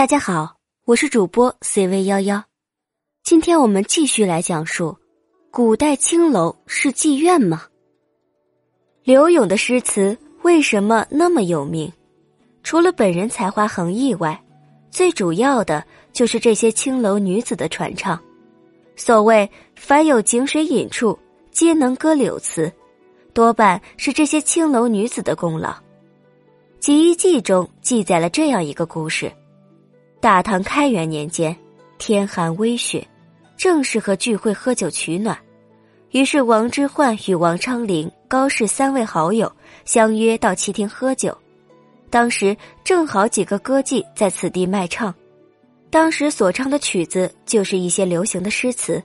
大家好，我是主播 CV 幺幺，今天我们继续来讲述古代青楼是妓院吗？柳永的诗词为什么那么有名？除了本人才华横溢外，最主要的就是这些青楼女子的传唱。所谓“凡有井水饮处，皆能歌柳词”，多半是这些青楼女子的功劳。《集异记》中记载了这样一个故事。大唐开元年间，天寒微雪，正适合聚会喝酒取暖。于是王之涣与王昌龄、高适三位好友相约到旗亭喝酒。当时正好几个歌妓在此地卖唱，当时所唱的曲子就是一些流行的诗词。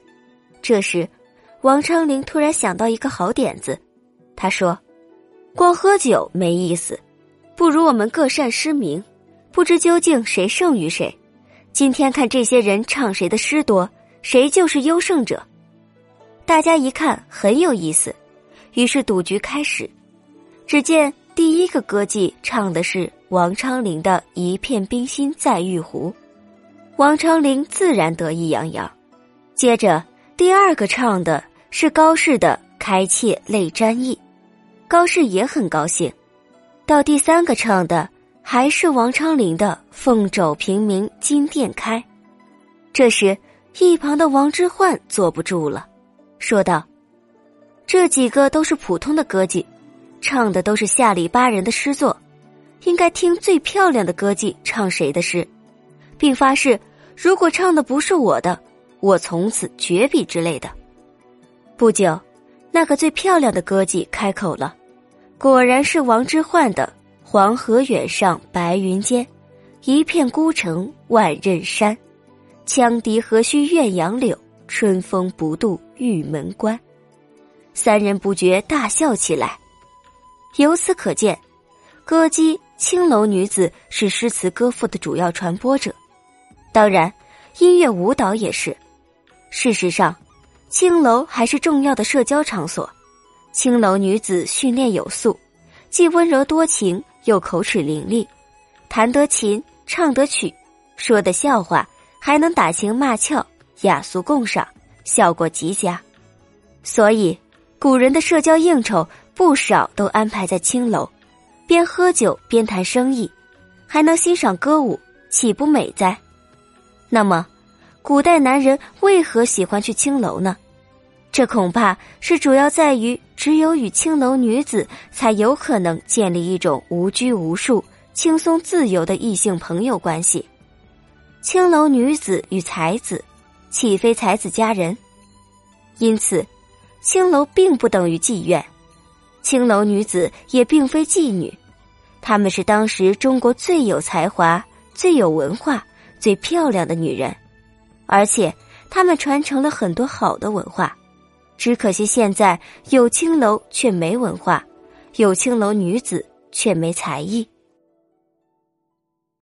这时，王昌龄突然想到一个好点子，他说：“光喝酒没意思，不如我们各善诗名。”不知究竟谁胜于谁？今天看这些人唱谁的诗多，谁就是优胜者。大家一看很有意思，于是赌局开始。只见第一个歌妓唱的是王昌龄的《一片冰心在玉壶》，王昌龄自然得意洋洋。接着第二个唱的是高适的《开妾泪沾衣》，高适也很高兴。到第三个唱的。还是王昌龄的“凤肘平明金殿开”。这时，一旁的王之涣坐不住了，说道：“这几个都是普通的歌妓，唱的都是下里巴人的诗作，应该听最漂亮的歌妓唱谁的诗，并发誓，如果唱的不是我的，我从此绝笔之类的。”不久，那个最漂亮的歌妓开口了，果然是王之涣的。黄河远上白云间，一片孤城万仞山。羌笛何须怨杨柳，春风不度玉门关。三人不觉大笑起来。由此可见，歌姬青楼女子是诗词歌赋的主要传播者。当然，音乐舞蹈也是。事实上，青楼还是重要的社交场所。青楼女子训练有素，既温柔多情。又口齿伶俐，弹得琴，唱得曲，说的笑话还能打情骂俏，雅俗共赏，效果极佳。所以，古人的社交应酬不少都安排在青楼，边喝酒边谈生意，还能欣赏歌舞，岂不美哉？那么，古代男人为何喜欢去青楼呢？这恐怕是主要在于，只有与青楼女子才有可能建立一种无拘无束、轻松自由的异性朋友关系。青楼女子与才子，岂非才子佳人？因此，青楼并不等于妓院，青楼女子也并非妓女，她们是当时中国最有才华、最有文化、最漂亮的女人，而且她们传承了很多好的文化。只可惜现在有青楼却没文化，有青楼女子却没才艺。